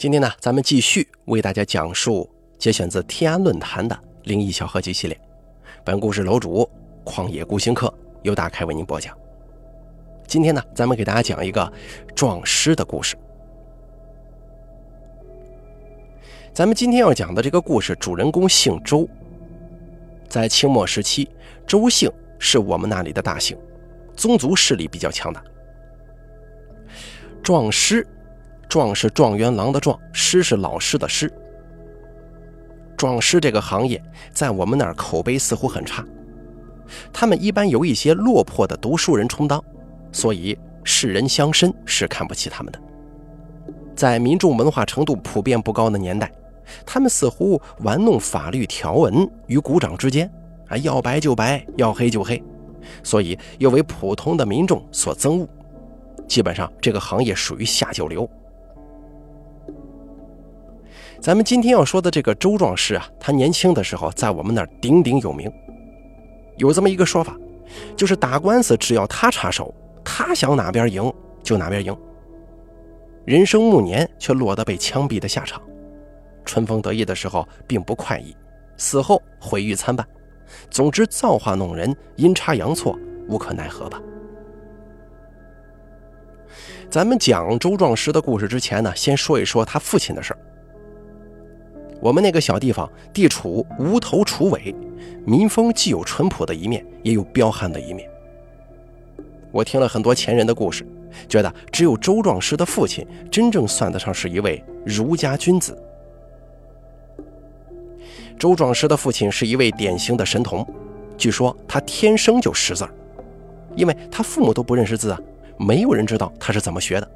今天呢，咱们继续为大家讲述节选自天安论坛的灵异小合集系列。本故事楼主旷野孤星客由大开为您播讲。今天呢，咱们给大家讲一个撞尸的故事。咱们今天要讲的这个故事，主人公姓周，在清末时期，周姓是我们那里的大姓，宗族势力比较强大。撞尸，壮是状元郎的壮，师是老师的师。壮师这个行业在我们那儿口碑似乎很差，他们一般由一些落魄的读书人充当，所以世人乡绅是看不起他们的。在民众文化程度普遍不高的年代，他们似乎玩弄法律条文与股掌之间，啊，要白就白，要黑就黑，所以又为普通的民众所憎恶。基本上，这个行业属于下九流。咱们今天要说的这个周壮士啊，他年轻的时候在我们那儿鼎鼎有名。有这么一个说法，就是打官司只要他插手，他想哪边赢就哪边赢。人生暮年却落得被枪毙的下场，春风得意的时候并不快意，死后毁誉参半。总之，造化弄人，阴差阳错，无可奈何吧。咱们讲周壮士的故事之前呢，先说一说他父亲的事儿。我们那个小地方地处无头楚尾，民风既有淳朴的一面，也有彪悍的一面。我听了很多前人的故事，觉得只有周壮士的父亲真正算得上是一位儒家君子。周壮士的父亲是一位典型的神童，据说他天生就识字，因为他父母都不认识字啊。没有人知道他是怎么学的。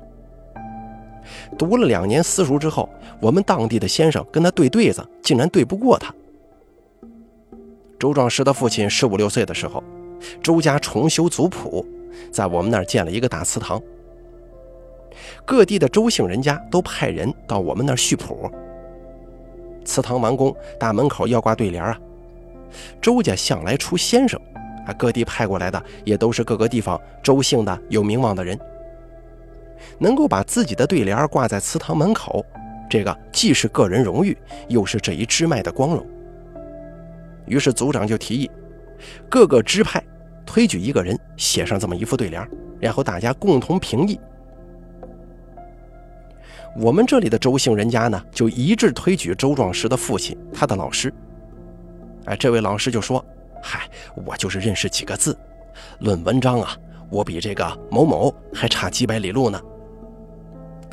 读了两年私塾之后，我们当地的先生跟他对对子，竟然对不过他。周壮士的父亲十五六岁的时候，周家重修族谱，在我们那儿建了一个大祠堂。各地的周姓人家都派人到我们那儿续谱。祠堂完工，大门口要挂对联啊。周家向来出先生。啊，各地派过来的也都是各个地方周姓的有名望的人，能够把自己的对联挂在祠堂门口，这个既是个人荣誉，又是这一支脉的光荣。于是族长就提议，各个支派推举一个人写上这么一副对联，然后大家共同评议。我们这里的周姓人家呢，就一致推举周壮士的父亲，他的老师。哎，这位老师就说。嗨，我就是认识几个字，论文章啊，我比这个某某还差几百里路呢。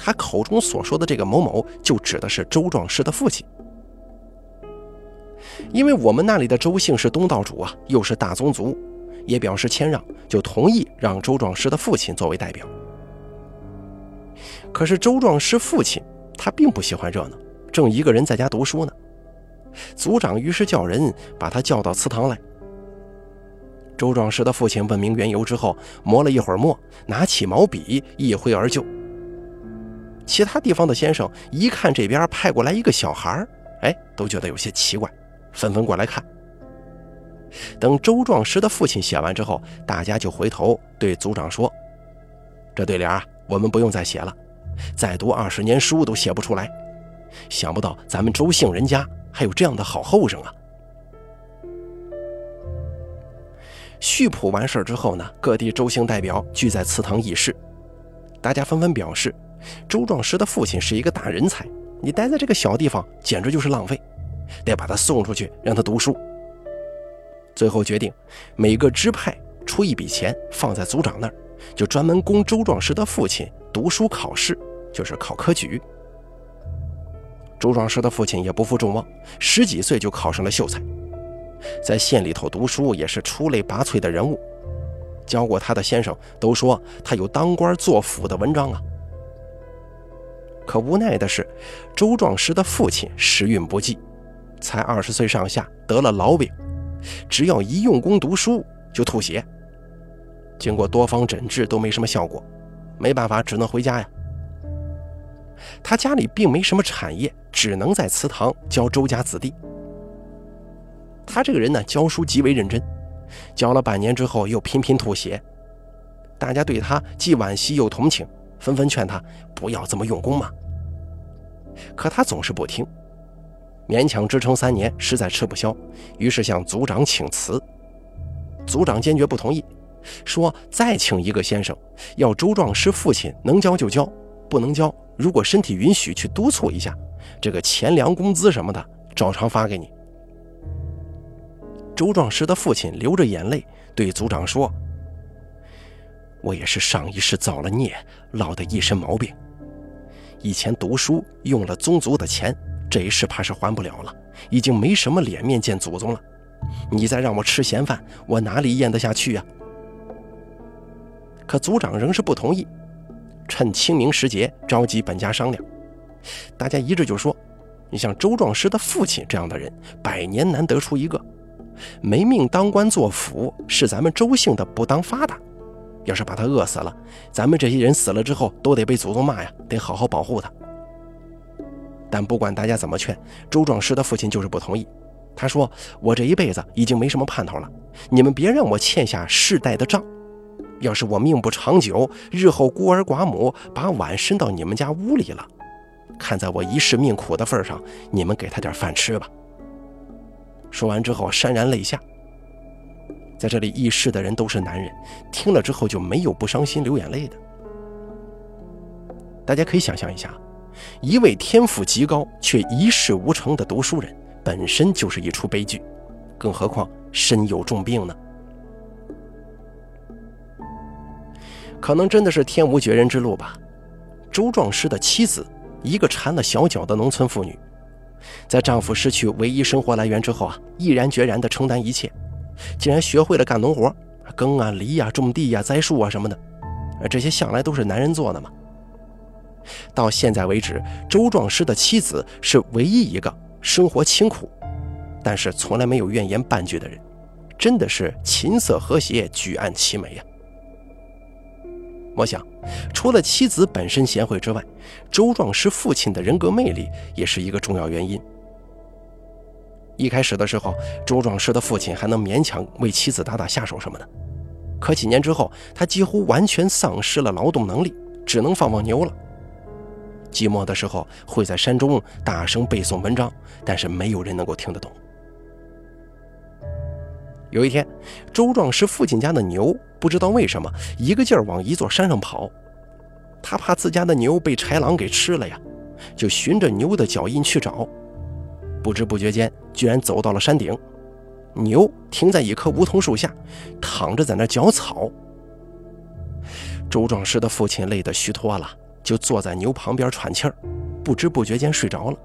他口中所说的这个某某，就指的是周壮士的父亲。因为我们那里的周姓是东道主啊，又是大宗族，也表示谦让，就同意让周壮士的父亲作为代表。可是周壮士父亲他并不喜欢热闹，正一个人在家读书呢。族长于是叫人把他叫到祠堂来。周壮士的父亲问明缘由之后，磨了一会儿墨，拿起毛笔一挥而就。其他地方的先生一看这边派过来一个小孩哎，都觉得有些奇怪，纷纷过来看。等周壮士的父亲写完之后，大家就回头对族长说：“这对联啊，我们不用再写了，再读二十年书都写不出来。想不到咱们周姓人家还有这样的好后生啊！”续谱完事之后呢，各地周姓代表聚在祠堂议事，大家纷纷表示，周壮士的父亲是一个大人才，你待在这个小地方简直就是浪费，得把他送出去让他读书。最后决定，每个支派出一笔钱放在族长那儿，就专门供周壮士的父亲读书考试，就是考科举。周壮士的父亲也不负众望，十几岁就考上了秀才。在县里头读书也是出类拔萃的人物，教过他的先生都说他有当官做辅的文章啊。可无奈的是，周壮士的父亲时运不济，才二十岁上下得了痨病，只要一用功读书就吐血。经过多方诊治都没什么效果，没办法只能回家呀。他家里并没什么产业，只能在祠堂教周家子弟。他这个人呢，教书极为认真，教了半年之后又频频吐血，大家对他既惋惜又同情，纷纷劝他不要这么用功嘛。可他总是不听，勉强支撑三年，实在吃不消，于是向族长请辞。族长坚决不同意，说再请一个先生，要周壮师父亲能教就教，不能教，如果身体允许，去督促一下，这个钱粮工资什么的，照常发给你。周壮师的父亲流着眼泪对族长说：“我也是上一世造了孽，落得一身毛病。以前读书用了宗族的钱，这一世怕是还不了了，已经没什么脸面见祖宗了。你再让我吃闲饭，我哪里咽得下去呀？”可族长仍是不同意，趁清明时节召集本家商量。大家一致就说：“你像周壮师的父亲这样的人，百年难得出一个。”没命当官做府是咱们周姓的不当发达，要是把他饿死了，咱们这些人死了之后都得被祖宗骂呀，得好好保护他。但不管大家怎么劝，周壮士的父亲就是不同意。他说：“我这一辈子已经没什么盼头了，你们别让我欠下世代的账。要是我命不长久，日后孤儿寡母把碗伸到你们家屋里了，看在我一世命苦的份上，你们给他点饭吃吧。”说完之后，潸然泪下。在这里议事的人都是男人，听了之后就没有不伤心流眼泪的。大家可以想象一下，一位天赋极高却一事无成的读书人，本身就是一出悲剧，更何况身有重病呢？可能真的是天无绝人之路吧。周壮师的妻子，一个缠了小脚的农村妇女。在丈夫失去唯一生活来源之后啊，毅然决然地承担一切，竟然学会了干农活，耕啊、犁啊、种地呀、栽树啊什么的，这些向来都是男人做的嘛。到现在为止，周壮师的妻子是唯一一个生活清苦，但是从来没有怨言半句的人，真的是琴瑟和谐，举案齐眉呀。我想，除了妻子本身贤惠之外，周壮师父亲的人格魅力也是一个重要原因。一开始的时候，周壮师的父亲还能勉强为妻子打打下手什么的，可几年之后，他几乎完全丧失了劳动能力，只能放放牛了。寂寞的时候，会在山中大声背诵文章，但是没有人能够听得懂。有一天，周壮师父亲家的牛不知道为什么一个劲儿往一座山上跑，他怕自家的牛被豺狼给吃了呀，就循着牛的脚印去找。不知不觉间，居然走到了山顶，牛停在一棵梧桐树下，躺着在那嚼草。周壮师的父亲累得虚脱了，就坐在牛旁边喘气儿，不知不觉间睡着了。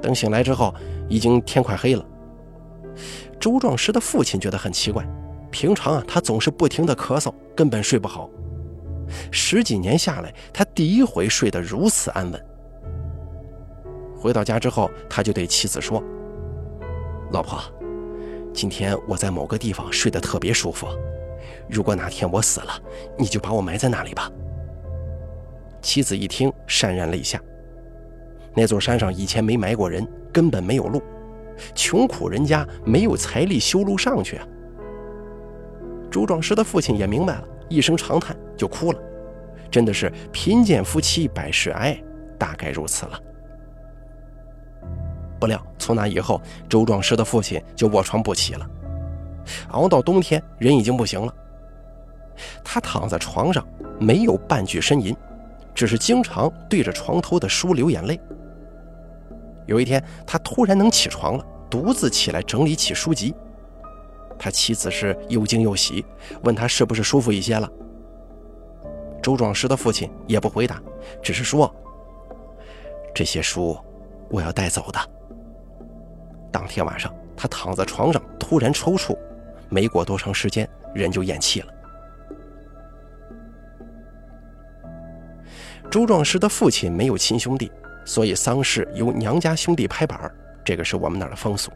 等醒来之后，已经天快黑了。周壮师的父亲觉得很奇怪，平常啊，他总是不停的咳嗽，根本睡不好。十几年下来，他第一回睡得如此安稳。回到家之后，他就对妻子说：“老婆，今天我在某个地方睡得特别舒服，如果哪天我死了，你就把我埋在那里吧。”妻子一听，潸然泪下。那座山上以前没埋过人，根本没有路。穷苦人家没有财力修路上去啊！朱壮师的父亲也明白了，一声长叹就哭了。真的是贫贱夫妻百事哀，大概如此了。不料从那以后，周壮师的父亲就卧床不起了，熬到冬天，人已经不行了。他躺在床上，没有半句呻吟，只是经常对着床头的书流眼泪。有一天，他突然能起床了，独自起来整理起书籍。他妻子是又惊又喜，问他是不是舒服一些了。周壮师的父亲也不回答，只是说：“这些书我要带走的。”当天晚上，他躺在床上突然抽搐，没过多长时间，人就咽气了。周壮师的父亲没有亲兄弟。所以丧事由娘家兄弟拍板这个是我们那儿的风俗。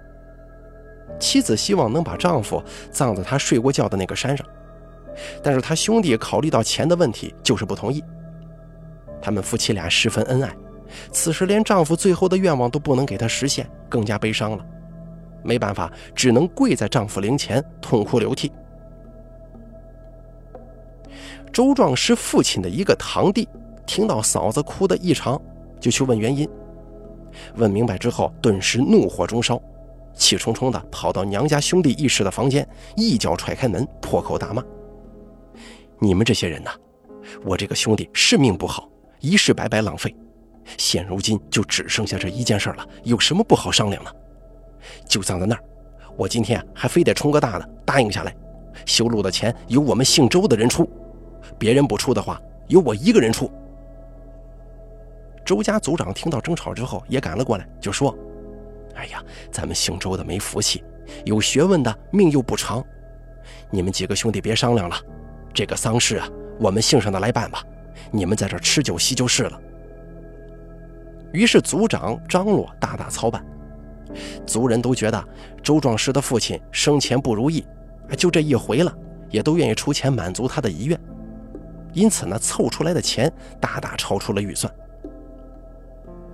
妻子希望能把丈夫葬在他睡过觉的那个山上，但是他兄弟考虑到钱的问题，就是不同意。他们夫妻俩十分恩爱，此时连丈夫最后的愿望都不能给他实现，更加悲伤了。没办法，只能跪在丈夫灵前痛哭流涕。周壮师父亲的一个堂弟听到嫂子哭得异常。就去问原因。问明白之后，顿时怒火中烧，气冲冲地跑到娘家兄弟一室的房间，一脚踹开门，破口大骂：“你们这些人呐，我这个兄弟是命不好，一世白白浪费，现如今就只剩下这一件事了，有什么不好商量呢？就葬在那儿，我今天还非得冲个大的，答应下来，修路的钱由我们姓周的人出，别人不出的话，由我一个人出。”周家族长听到争吵之后，也赶了过来，就说：“哎呀，咱们姓周的没福气，有学问的命又不长，你们几个兄弟别商量了，这个丧事啊，我们姓上的来办吧，你们在这吃酒席就是了。”于是族长张罗大大操办，族人都觉得周壮士的父亲生前不如意，就这一回了，也都愿意出钱满足他的遗愿，因此呢，凑出来的钱大大超出了预算。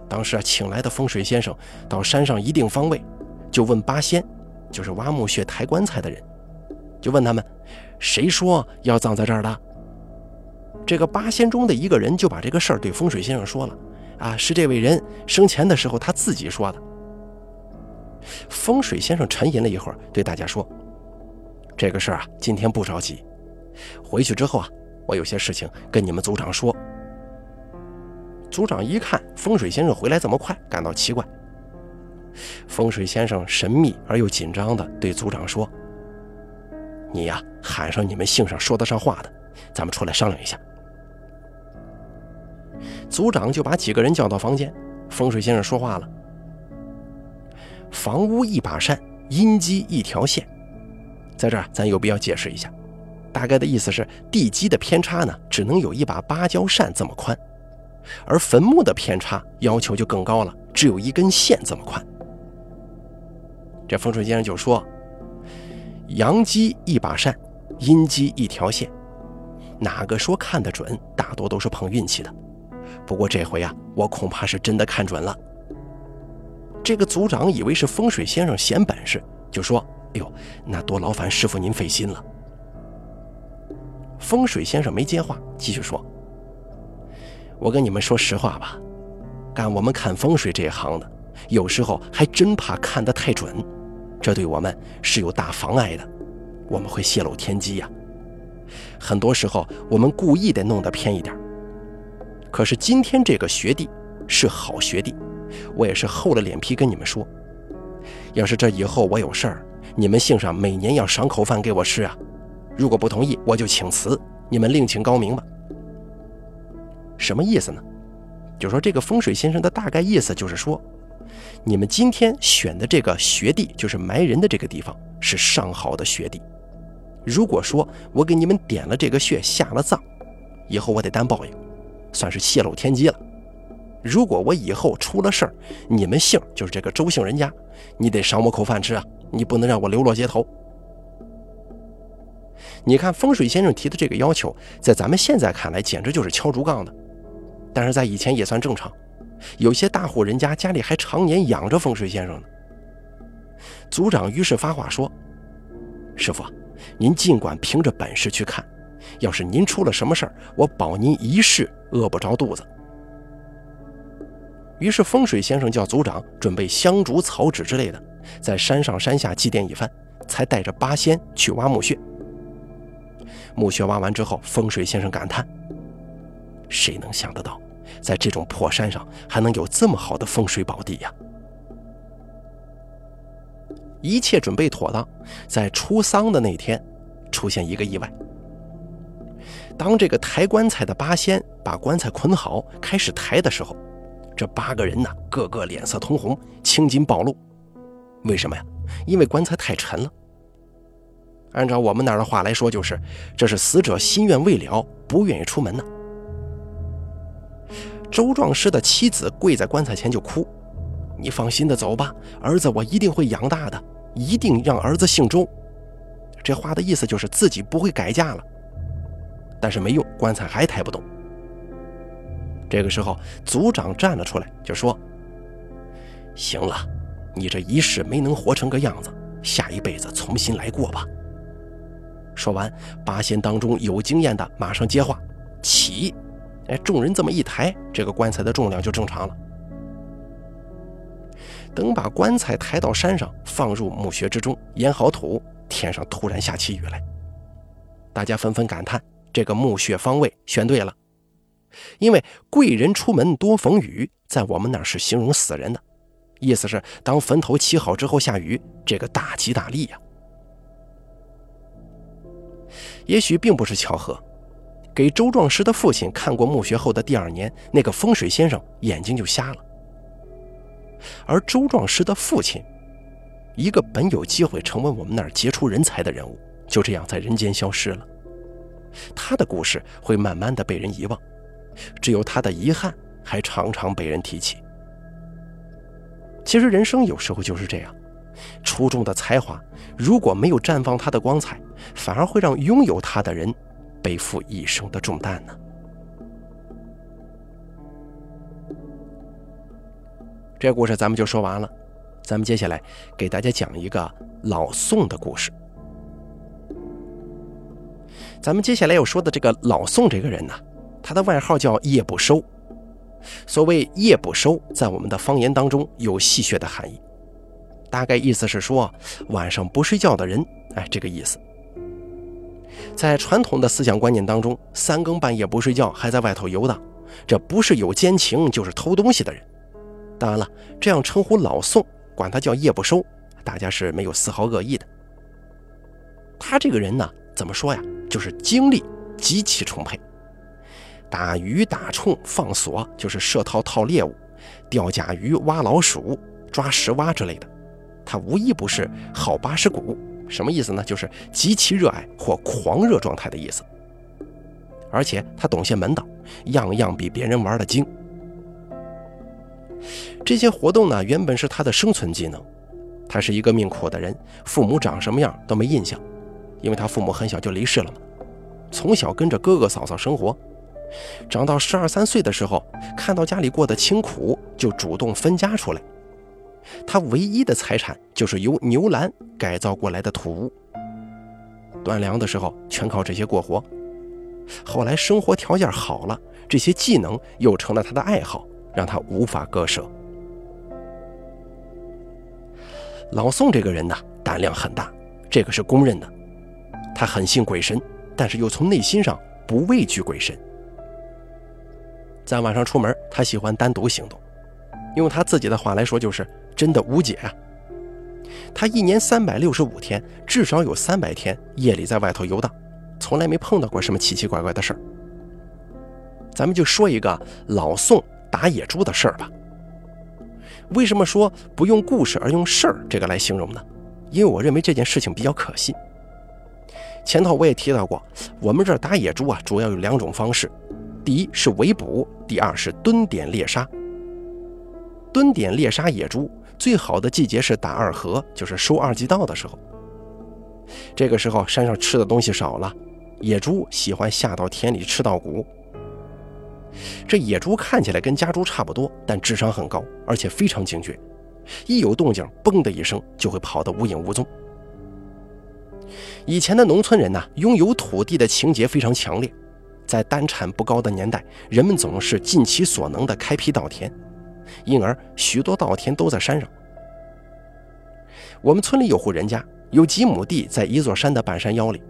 当时啊，请来的风水先生到山上一定方位，就问八仙，就是挖墓穴抬棺材的人，就问他们，谁说要葬在这儿的？这个八仙中的一个人就把这个事儿对风水先生说了，啊，是这位人生前的时候他自己说的。风水先生沉吟了一会儿，对大家说：“这个事儿啊，今天不着急，回去之后啊，我有些事情跟你们组长说。”组长一看风水先生回来这么快，感到奇怪。风水先生神秘而又紧张地对组长说：“你呀，喊上你们姓上说得上话的，咱们出来商量一下。”族长就把几个人叫到房间。风水先生说话了：“房屋一把扇，阴基一条线。在这儿，咱有必要解释一下，大概的意思是，地基的偏差呢，只能有一把芭蕉扇这么宽。”而坟墓的偏差要求就更高了，只有一根线这么宽。这风水先生就说：“阳基一把扇，阴基一条线，哪个说看得准？大多都是碰运气的。不过这回啊，我恐怕是真的看准了。”这个族长以为是风水先生显本事，就说：“哎呦，那多劳烦师傅您费心了。”风水先生没接话，继续说。我跟你们说实话吧，干我们看风水这一行的，有时候还真怕看得太准，这对我们是有大妨碍的，我们会泄露天机呀。很多时候我们故意得弄得偏一点。可是今天这个学弟是好学弟，我也是厚了脸皮跟你们说，要是这以后我有事儿，你们姓上每年要赏口饭给我吃啊。如果不同意，我就请辞，你们另请高明吧。什么意思呢？就说这个风水先生的大概意思就是说，你们今天选的这个学弟，就是埋人的这个地方，是上好的学弟。如果说我给你们点了这个穴，下了葬，以后我得担报应，算是泄露天机了。如果我以后出了事儿，你们姓就是这个周姓人家，你得赏我口饭吃啊，你不能让我流落街头。你看风水先生提的这个要求，在咱们现在看来，简直就是敲竹杠的。但是在以前也算正常，有些大户人家家里还常年养着风水先生呢。族长于是发话说：“师傅，您尽管凭着本事去看，要是您出了什么事儿，我保您一世饿不着肚子。”于是风水先生叫族长准备香烛草纸之类的，在山上山下祭奠一番，才带着八仙去挖墓穴。墓穴挖完之后，风水先生感叹。谁能想得到，在这种破山上还能有这么好的风水宝地呀？一切准备妥当，在出丧的那天，出现一个意外。当这个抬棺材的八仙把棺材捆好，开始抬的时候，这八个人呢，个个脸色通红，青筋暴露。为什么呀？因为棺材太沉了。按照我们那儿的话来说，就是这是死者心愿未了，不愿意出门呢。周壮士的妻子跪在棺材前就哭：“你放心的走吧，儿子我一定会养大的，一定让儿子姓周。”这话的意思就是自己不会改嫁了。但是没用，棺材还抬不动。这个时候，族长站了出来，就说：“行了，你这一世没能活成个样子，下一辈子重新来过吧。”说完，八仙当中有经验的马上接话：“起。”哎，众人这么一抬，这个棺材的重量就正常了。等把棺材抬到山上，放入墓穴之中，掩好土，天上突然下起雨来。大家纷纷感叹：这个墓穴方位选对了，因为贵人出门多逢雨，在我们那是形容死人的，意思是当坟头起好之后下雨，这个大吉大利呀。也许并不是巧合，给周壮师的父亲看过墓穴后的第二年，那个风水先生眼睛就瞎了。而周壮师的父亲，一个本有机会成为我们那儿杰出人才的人物，就这样在人间消失了。他的故事会慢慢的被人遗忘，只有他的遗憾还常常被人提起。其实人生有时候就是这样。出众的才华，如果没有绽放它的光彩，反而会让拥有它的人背负一生的重担呢。这故事咱们就说完了，咱们接下来给大家讲一个老宋的故事。咱们接下来要说的这个老宋这个人呢，他的外号叫夜不收。所谓夜不收，在我们的方言当中有戏谑的含义。大概意思是说，晚上不睡觉的人，哎，这个意思。在传统的思想观念当中，三更半夜不睡觉还在外头游荡，这不是有奸情，就是偷东西的人。当然了，这样称呼老宋，管他叫夜不收，大家是没有丝毫恶意的。他这个人呢，怎么说呀？就是精力极其充沛，打鱼、打虫、放索，就是设套套猎物，钓甲鱼、挖老鼠、抓石蛙之类的。他无一不是好八十股，什么意思呢？就是极其热爱或狂热状态的意思。而且他懂些门道，样样比别人玩的精。这些活动呢，原本是他的生存技能。他是一个命苦的人，父母长什么样都没印象，因为他父母很小就离世了嘛。从小跟着哥哥嫂嫂生活，长到十二三岁的时候，看到家里过得清苦，就主动分家出来。他唯一的财产就是由牛栏改造过来的土屋，断粮的时候全靠这些过活。后来生活条件好了，这些技能又成了他的爱好，让他无法割舍。老宋这个人呢，胆量很大，这个是公认的。他很信鬼神，但是又从内心上不畏惧鬼神。在晚上出门，他喜欢单独行动，用他自己的话来说就是。真的无解啊！他一年三百六十五天，至少有三百天夜里在外头游荡，从来没碰到过什么奇奇怪怪的事儿。咱们就说一个老宋打野猪的事儿吧。为什么说不用故事而用事儿这个来形容呢？因为我认为这件事情比较可信。前头我也提到过，我们这儿打野猪啊，主要有两种方式：第一是围捕，第二是蹲点猎杀。蹲点猎杀野猪。最好的季节是打二禾，就是收二季稻的时候。这个时候山上吃的东西少了，野猪喜欢下到田里吃稻谷。这野猪看起来跟家猪差不多，但智商很高，而且非常警觉，一有动静，嘣的一声就会跑得无影无踪。以前的农村人呢，拥有土地的情节非常强烈，在单产不高的年代，人们总是尽其所能的开辟稻田。因而，许多稻田都在山上。我们村里有户人家，有几亩地在一座山的半山腰里。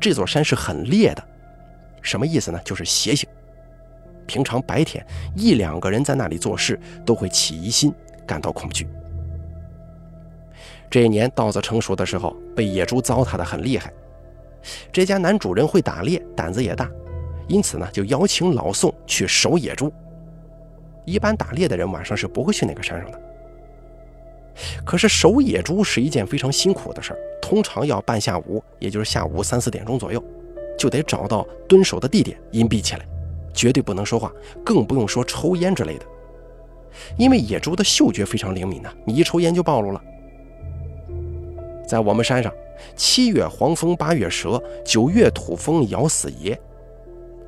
这座山是很烈的，什么意思呢？就是邪性。平常白天，一两个人在那里做事都会起疑心，感到恐惧。这一年稻子成熟的时候，被野猪糟蹋的很厉害。这家男主人会打猎，胆子也大，因此呢，就邀请老宋去守野猪。一般打猎的人晚上是不会去那个山上的。可是守野猪是一件非常辛苦的事儿，通常要半下午，也就是下午三四点钟左右，就得找到蹲守的地点，隐蔽起来，绝对不能说话，更不用说抽烟之类的。因为野猪的嗅觉非常灵敏呐，你一抽烟就暴露了。在我们山上，七月黄蜂，八月蛇，九月土蜂咬死爷。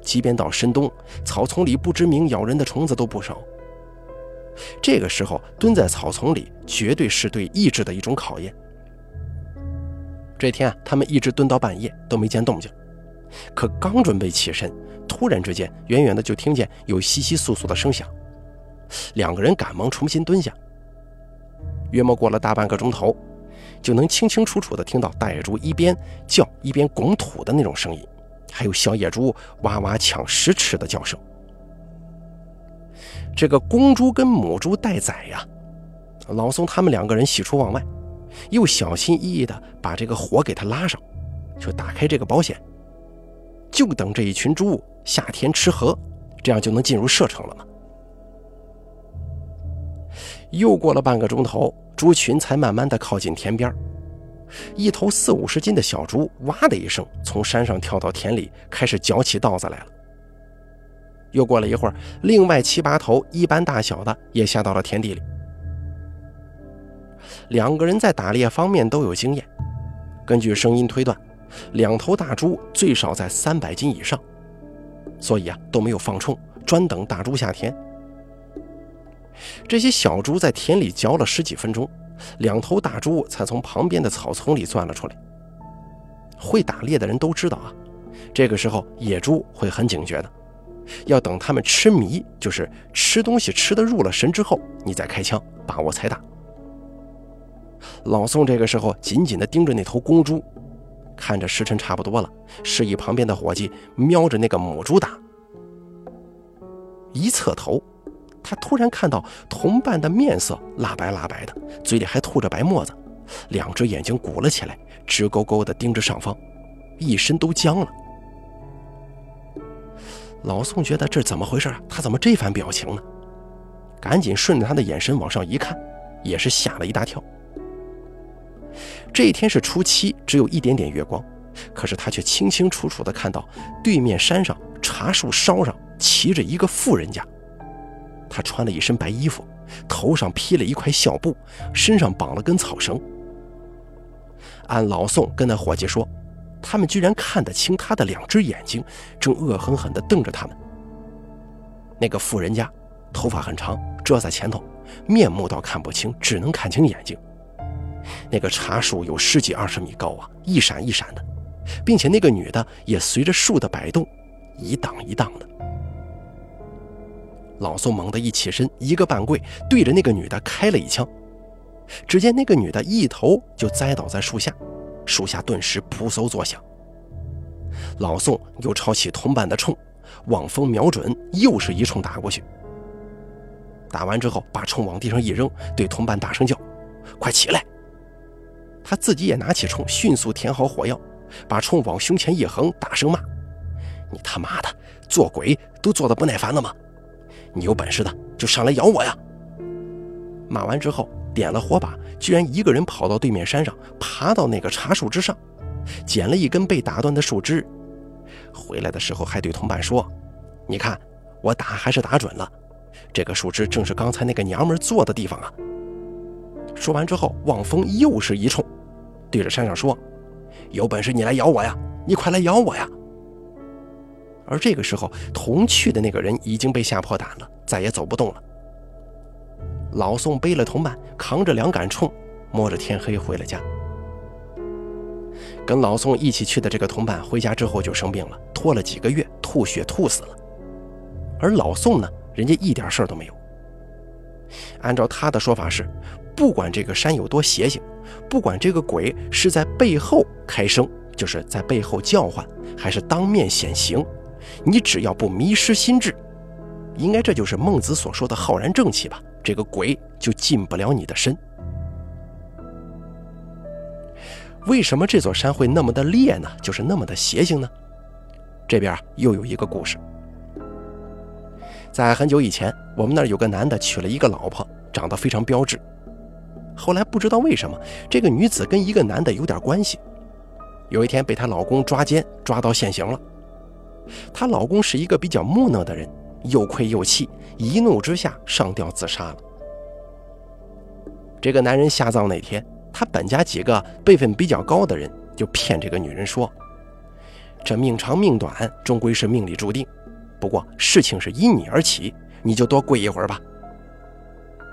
即便到深冬，草丛里不知名咬人的虫子都不少。这个时候蹲在草丛里，绝对是对意志的一种考验。这天啊他们一直蹲到半夜都没见动静，可刚准备起身，突然之间，远远的就听见有窸窸窣窣的声响。两个人赶忙重新蹲下。约莫过了大半个钟头，就能清清楚楚地听到大野猪一边叫一边拱土的那种声音，还有小野猪哇哇抢食吃的叫声。这个公猪跟母猪待宰呀，老宋他们两个人喜出望外，又小心翼翼地把这个火给它拉上，就打开这个保险，就等这一群猪夏天吃河，这样就能进入射程了吗？又过了半个钟头，猪群才慢慢的靠近田边一头四五十斤的小猪哇的一声从山上跳到田里，开始嚼起稻子来了。又过了一会儿，另外七八头一般大小的也下到了田地里。两个人在打猎方面都有经验，根据声音推断，两头大猪最少在三百斤以上，所以啊都没有放冲，专等大猪下田。这些小猪在田里嚼了十几分钟，两头大猪才从旁边的草丛里钻了出来。会打猎的人都知道啊，这个时候野猪会很警觉的，要等它们吃迷，就是吃东西吃的入了神之后，你再开枪，把握才大。老宋这个时候紧紧地盯着那头公猪，看着时辰差不多了，示意旁边的伙计瞄着那个母猪打。一侧头。他突然看到同伴的面色蜡白蜡白的，嘴里还吐着白沫子，两只眼睛鼓了起来，直勾勾地盯着上方，一身都僵了。老宋觉得这怎么回事啊？他怎么这番表情呢？赶紧顺着他的眼神往上一看，也是吓了一大跳。这一天是初七，只有一点点月光，可是他却清清楚楚地看到对面山上茶树梢上骑着一个富人家。他穿了一身白衣服，头上披了一块孝布，身上绑了根草绳。按老宋跟那伙计说，他们居然看得清他的两只眼睛，正恶狠狠地瞪着他们。那个富人家头发很长，遮在前头，面目倒看不清，只能看清眼睛。那个茶树有十几二十米高啊，一闪一闪的，并且那个女的也随着树的摆动，一荡一荡的。老宋猛地一起身，一个半跪，对着那个女的开了一枪。只见那个女的一头就栽倒在树下，树下顿时扑簌作响。老宋又抄起同伴的铳，望风瞄准，又是一铳打过去。打完之后，把铳往地上一扔，对同伴大声叫：“快起来！”他自己也拿起铳，迅速填好火药，把铳往胸前一横，大声骂：“你他妈的做鬼都做得不耐烦了吗？”你有本事的就上来咬我呀！骂完之后，点了火把，居然一个人跑到对面山上，爬到那个茶树之上，捡了一根被打断的树枝。回来的时候还对同伴说：“你看，我打还是打准了，这个树枝正是刚才那个娘们坐的地方啊！”说完之后，望风又是一冲，对着山上说：“有本事你来咬我呀！你快来咬我呀！”而这个时候，同去的那个人已经被吓破胆了，再也走不动了。老宋背了同伴，扛着两杆铳，摸着天黑回了家。跟老宋一起去的这个同伴回家之后就生病了，拖了几个月，吐血吐死了。而老宋呢，人家一点事儿都没有。按照他的说法是，不管这个山有多邪性，不管这个鬼是在背后开声，就是在背后叫唤，还是当面显形。你只要不迷失心智，应该这就是孟子所说的浩然正气吧？这个鬼就进不了你的身。为什么这座山会那么的烈呢？就是那么的邪性呢？这边又有一个故事。在很久以前，我们那儿有个男的娶了一个老婆，长得非常标致。后来不知道为什么，这个女子跟一个男的有点关系。有一天被她老公抓奸，抓到现行了。她老公是一个比较木讷的人，又愧又气，一怒之下上吊自杀了。这个男人下葬那天，他本家几个辈分比较高的人就骗这个女人说：“这命长命短，终归是命里注定。不过事情是因你而起，你就多跪一会儿吧。”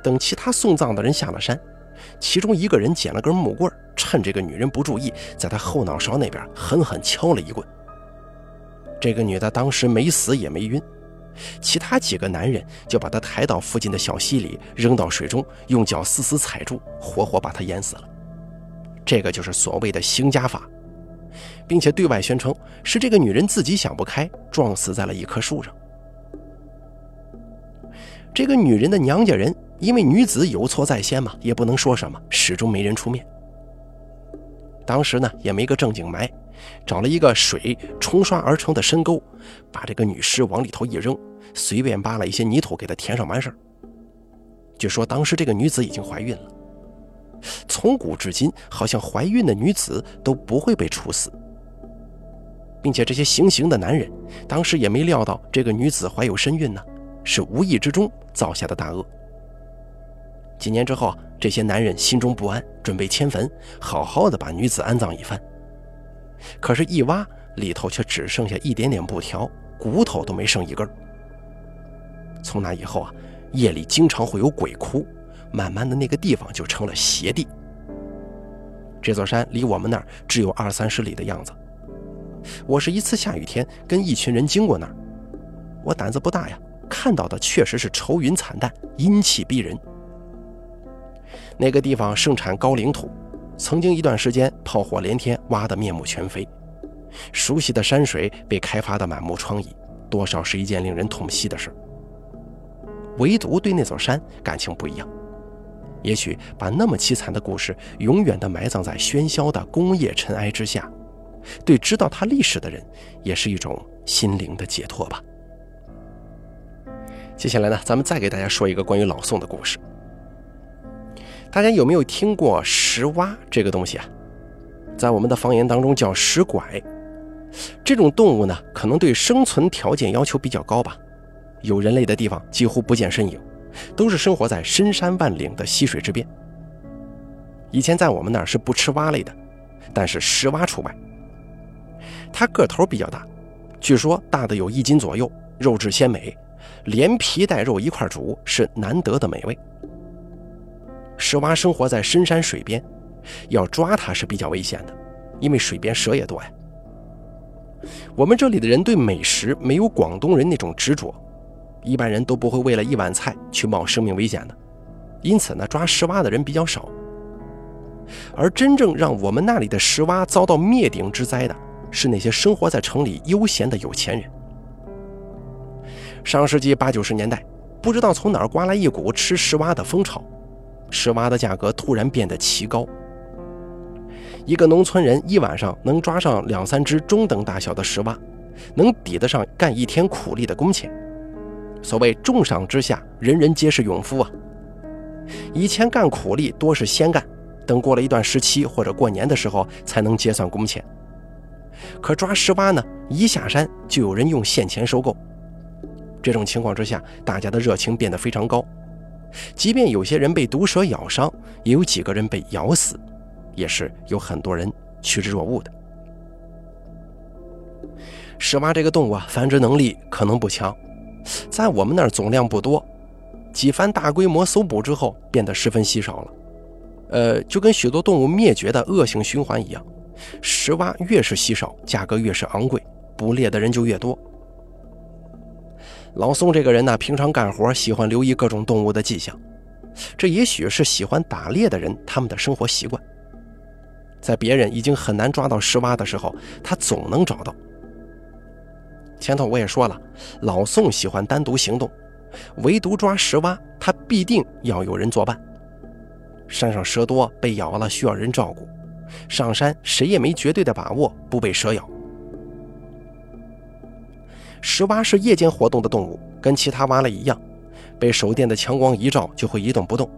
等其他送葬的人下了山，其中一个人捡了根木棍，趁这个女人不注意，在她后脑勺那边狠狠敲了一棍。这个女的当时没死也没晕，其他几个男人就把她抬到附近的小溪里，扔到水中，用脚死死踩住，活活把她淹死了。这个就是所谓的刑家法，并且对外宣称是这个女人自己想不开，撞死在了一棵树上。这个女人的娘家人因为女子有错在先嘛，也不能说什么，始终没人出面。当时呢，也没个正经埋。找了一个水冲刷而成的深沟，把这个女尸往里头一扔，随便扒了一些泥土给她填上完事儿。据说当时这个女子已经怀孕了。从古至今，好像怀孕的女子都不会被处死，并且这些行刑的男人当时也没料到这个女子怀有身孕呢，是无意之中造下的大恶。几年之后，这些男人心中不安，准备迁坟，好好的把女子安葬一番。可是，一挖里头却只剩下一点点布条，骨头都没剩一根。从那以后啊，夜里经常会有鬼哭，慢慢的那个地方就成了邪地。这座山离我们那儿只有二三十里的样子。我是一次下雨天跟一群人经过那儿，我胆子不大呀，看到的确实是愁云惨淡，阴气逼人。那个地方盛产高岭土。曾经一段时间，炮火连天，挖得面目全非。熟悉的山水被开发得满目疮痍，多少是一件令人痛惜的事。唯独对那座山感情不一样。也许把那么凄惨的故事永远地埋葬在喧嚣的工业尘埃之下，对知道它历史的人，也是一种心灵的解脱吧。接下来呢，咱们再给大家说一个关于老宋的故事。大家有没有听过石蛙这个东西啊？在我们的方言当中叫石拐。这种动物呢，可能对生存条件要求比较高吧。有人类的地方几乎不见身影，都是生活在深山万岭的溪水之边。以前在我们那儿是不吃蛙类的，但是石蛙除外。它个头比较大，据说大的有一斤左右，肉质鲜美，连皮带肉一块煮是难得的美味。石蛙生活在深山水边，要抓它是比较危险的，因为水边蛇也多呀。我们这里的人对美食没有广东人那种执着，一般人都不会为了一碗菜去冒生命危险的，因此呢，抓石蛙的人比较少。而真正让我们那里的石蛙遭到灭顶之灾的，是那些生活在城里悠闲的有钱人。上世纪八九十年代，不知道从哪儿刮来一股吃石蛙的风潮。石蛙的价格突然变得奇高，一个农村人一晚上能抓上两三只中等大小的石蛙，能抵得上干一天苦力的工钱。所谓重赏之下，人人皆是勇夫啊！以前干苦力多是先干，等过了一段时期或者过年的时候才能结算工钱。可抓石蛙呢，一下山就有人用现钱收购。这种情况之下，大家的热情变得非常高。即便有些人被毒蛇咬伤，也有几个人被咬死，也是有很多人趋之若鹜的。石蛙这个动物啊，繁殖能力可能不强，在我们那儿总量不多，几番大规模搜捕之后，变得十分稀少了。呃，就跟许多动物灭绝的恶性循环一样，石蛙越是稀少，价格越是昂贵，捕猎的人就越多。老宋这个人呢，平常干活喜欢留意各种动物的迹象，这也许是喜欢打猎的人他们的生活习惯。在别人已经很难抓到石蛙的时候，他总能找到。前头我也说了，老宋喜欢单独行动，唯独抓石蛙，他必定要有人作伴。山上蛇多，被咬了需要人照顾，上山谁也没绝对的把握不被蛇咬。石蛙是夜间活动的动物，跟其他蛙类一样，被手电的强光一照就会一动不动，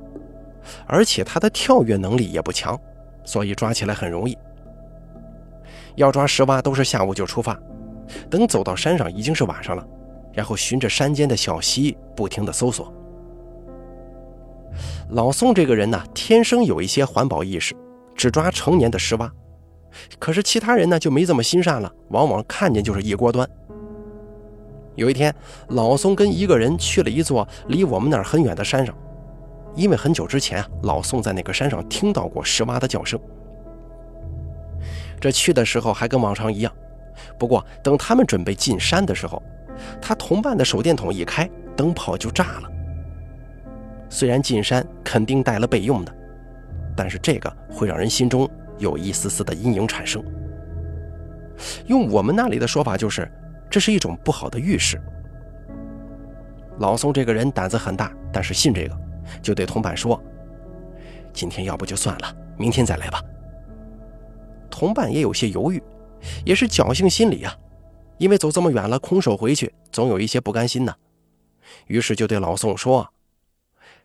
而且它的跳跃能力也不强，所以抓起来很容易。要抓石蛙都是下午就出发，等走到山上已经是晚上了，然后循着山间的小溪不停地搜索。老宋这个人呢，天生有一些环保意识，只抓成年的石蛙，可是其他人呢就没这么心善了，往往看见就是一锅端。有一天，老宋跟一个人去了一座离我们那儿很远的山上，因为很久之前啊，老宋在那个山上听到过石蛙的叫声。这去的时候还跟往常一样，不过等他们准备进山的时候，他同伴的手电筒一开，灯泡就炸了。虽然进山肯定带了备用的，但是这个会让人心中有一丝丝的阴影产生。用我们那里的说法就是，这是一种不好的预示。老宋这个人胆子很大，但是信这个，就对同伴说：“今天要不就算了，明天再来吧。”同伴也有些犹豫，也是侥幸心理啊，因为走这么远了，空手回去，总有一些不甘心呢。于是就对老宋说：“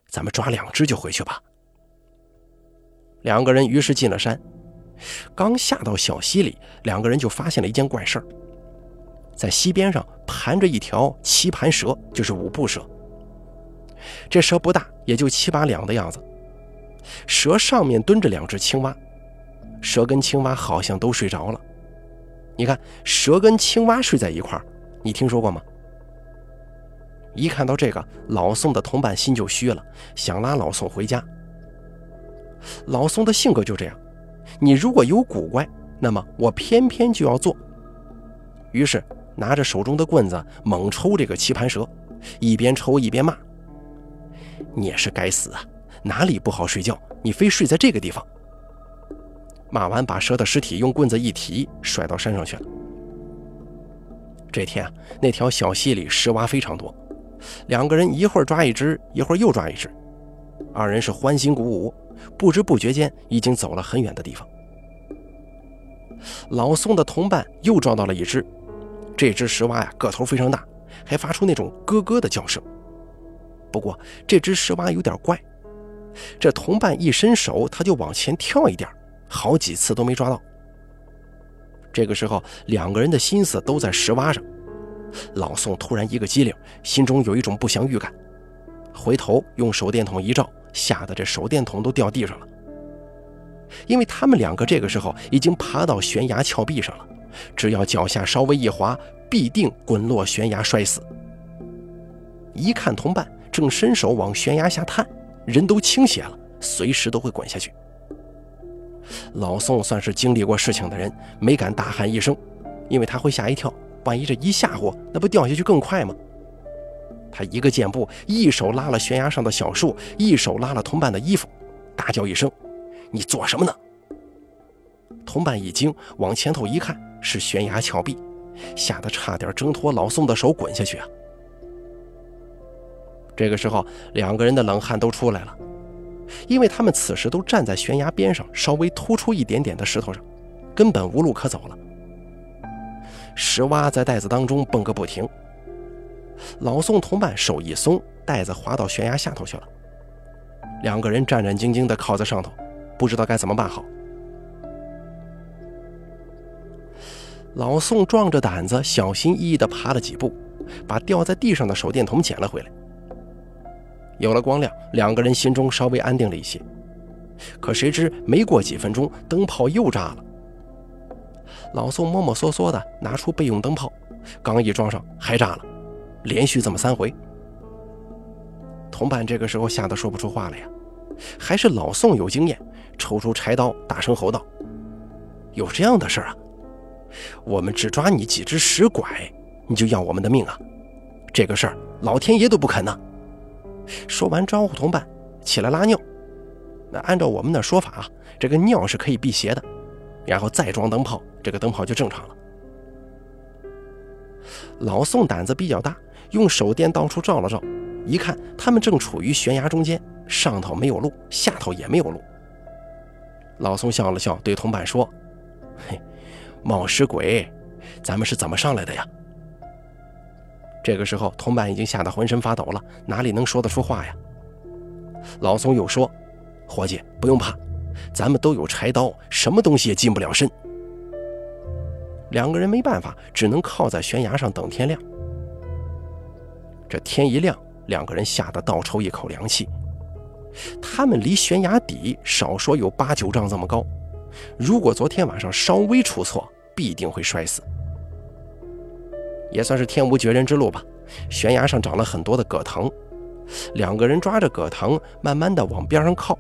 咱们抓两只就回去吧。”两个人于是进了山。刚下到小溪里，两个人就发现了一件怪事儿，在溪边上盘着一条棋盘蛇，就是五步蛇。这蛇不大，也就七八两的样子。蛇上面蹲着两只青蛙，蛇跟青蛙好像都睡着了。你看，蛇跟青蛙睡在一块儿，你听说过吗？一看到这个，老宋的同伴心就虚了，想拉老宋回家。老宋的性格就这样。你如果有古怪，那么我偏偏就要做。于是拿着手中的棍子猛抽这个棋盘蛇，一边抽一边骂：“你也是该死啊！哪里不好睡觉，你非睡在这个地方。”骂完，把蛇的尸体用棍子一提，甩到山上去了。这天啊，那条小溪里石蛙非常多，两个人一会儿抓一只，一会儿又抓一只，二人是欢欣鼓舞。不知不觉间，已经走了很远的地方。老宋的同伴又抓到了一只，这只石蛙呀，个头非常大，还发出那种咯咯的叫声。不过这只石蛙有点怪，这同伴一伸手，他就往前跳一点，好几次都没抓到。这个时候，两个人的心思都在石蛙上。老宋突然一个机灵，心中有一种不祥预感，回头用手电筒一照。吓得这手电筒都掉地上了，因为他们两个这个时候已经爬到悬崖峭壁上了，只要脚下稍微一滑，必定滚落悬崖摔死。一看同伴正伸手往悬崖下探，人都倾斜了，随时都会滚下去。老宋算是经历过事情的人，没敢大喊一声，因为他会吓一跳，万一这一吓唬，那不掉下去更快吗？他一个箭步，一手拉了悬崖上的小树，一手拉了同伴的衣服，大叫一声：“你做什么呢？”同伴一惊，往前头一看，是悬崖峭壁，吓得差点挣脱老宋的手滚下去啊！这个时候，两个人的冷汗都出来了，因为他们此时都站在悬崖边上稍微突出一点点的石头上，根本无路可走了。石蛙在袋子当中蹦个不停。老宋同伴手一松，袋子滑到悬崖下头去了。两个人战战兢兢地靠在上头，不知道该怎么办好。老宋壮着胆子，小心翼翼地爬了几步，把掉在地上的手电筒捡了回来。有了光亮，两个人心中稍微安定了一些。可谁知没过几分钟，灯泡又炸了。老宋摸摸索索地拿出备用灯泡，刚一装上，还炸了。连续这么三回，同伴这个时候吓得说不出话了呀。还是老宋有经验，抽出柴刀，大声吼道：“有这样的事啊？我们只抓你几只石拐，你就要我们的命啊？这个事儿老天爷都不肯呢！”说完招呼同伴起来拉尿。那按照我们的说法啊，这个尿是可以辟邪的，然后再装灯泡，这个灯泡就正常了。老宋胆子比较大。用手电到处照了照，一看他们正处于悬崖中间，上头没有路，下头也没有路。老宋笑了笑，对同伴说：“嘿，冒失鬼，咱们是怎么上来的呀？”这个时候，同伴已经吓得浑身发抖了，哪里能说得出话呀？老宋又说：“伙计，不用怕，咱们都有柴刀，什么东西也近不了身。”两个人没办法，只能靠在悬崖上等天亮。这天一亮，两个人吓得倒抽一口凉气。他们离悬崖底少说有八九丈这么高，如果昨天晚上稍微出错，必定会摔死。也算是天无绝人之路吧。悬崖上长了很多的葛藤，两个人抓着葛藤，慢慢的往边上靠。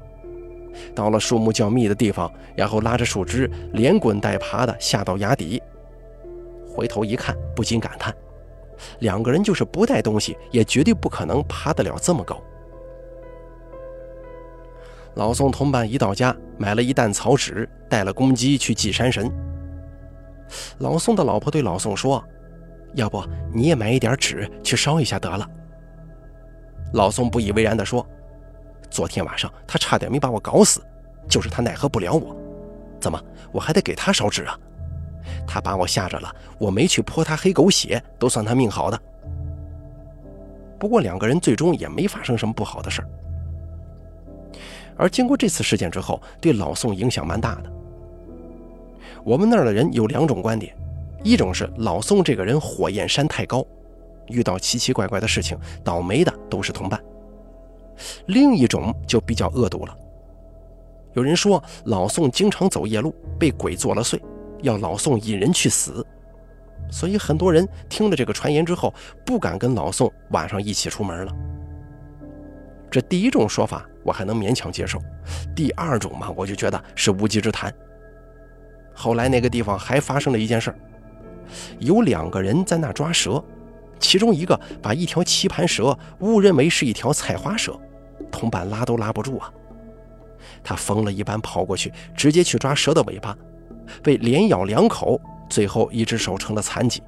到了树木较密的地方，然后拉着树枝，连滚带爬的下到崖底。回头一看，不禁感叹：两个人就是不带东西，也绝对不可能爬得了这么高。老宋同伴一到家，买了一担草纸，带了公鸡去祭山神。老宋的老婆对老宋说：“要不你也买一点纸去烧一下得了。”老宋不以为然地说：“昨天晚上他差点没把我搞死，就是他奈何不了我。怎么我还得给他烧纸啊？他把我吓着了，我没去泼他黑狗血，都算他命好的。”不过两个人最终也没发生什么不好的事儿。而经过这次事件之后，对老宋影响蛮大的。我们那儿的人有两种观点，一种是老宋这个人火焰山太高，遇到奇奇怪怪的事情，倒霉的都是同伴；另一种就比较恶毒了。有人说老宋经常走夜路，被鬼作了祟，要老宋引人去死，所以很多人听了这个传言之后，不敢跟老宋晚上一起出门了。这第一种说法。我还能勉强接受，第二种嘛，我就觉得是无稽之谈。后来那个地方还发生了一件事，有两个人在那抓蛇，其中一个把一条棋盘蛇误认为是一条菜花蛇，同伴拉都拉不住啊。他疯了一般跑过去，直接去抓蛇的尾巴，被连咬两口，最后一只手成了残疾。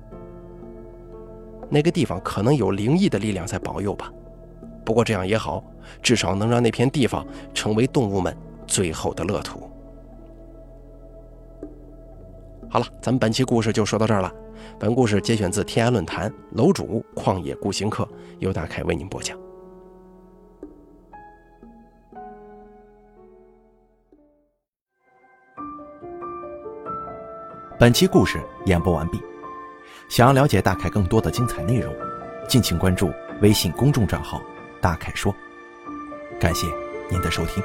那个地方可能有灵异的力量在保佑吧。不过这样也好，至少能让那片地方成为动物们最后的乐土。好了，咱们本期故事就说到这儿了。本故事节选自天涯论坛楼主旷野孤行客，由大凯为您播讲。本期故事演播完毕。想要了解大凯更多的精彩内容，敬请关注微信公众账号。大凯说：“感谢您的收听。”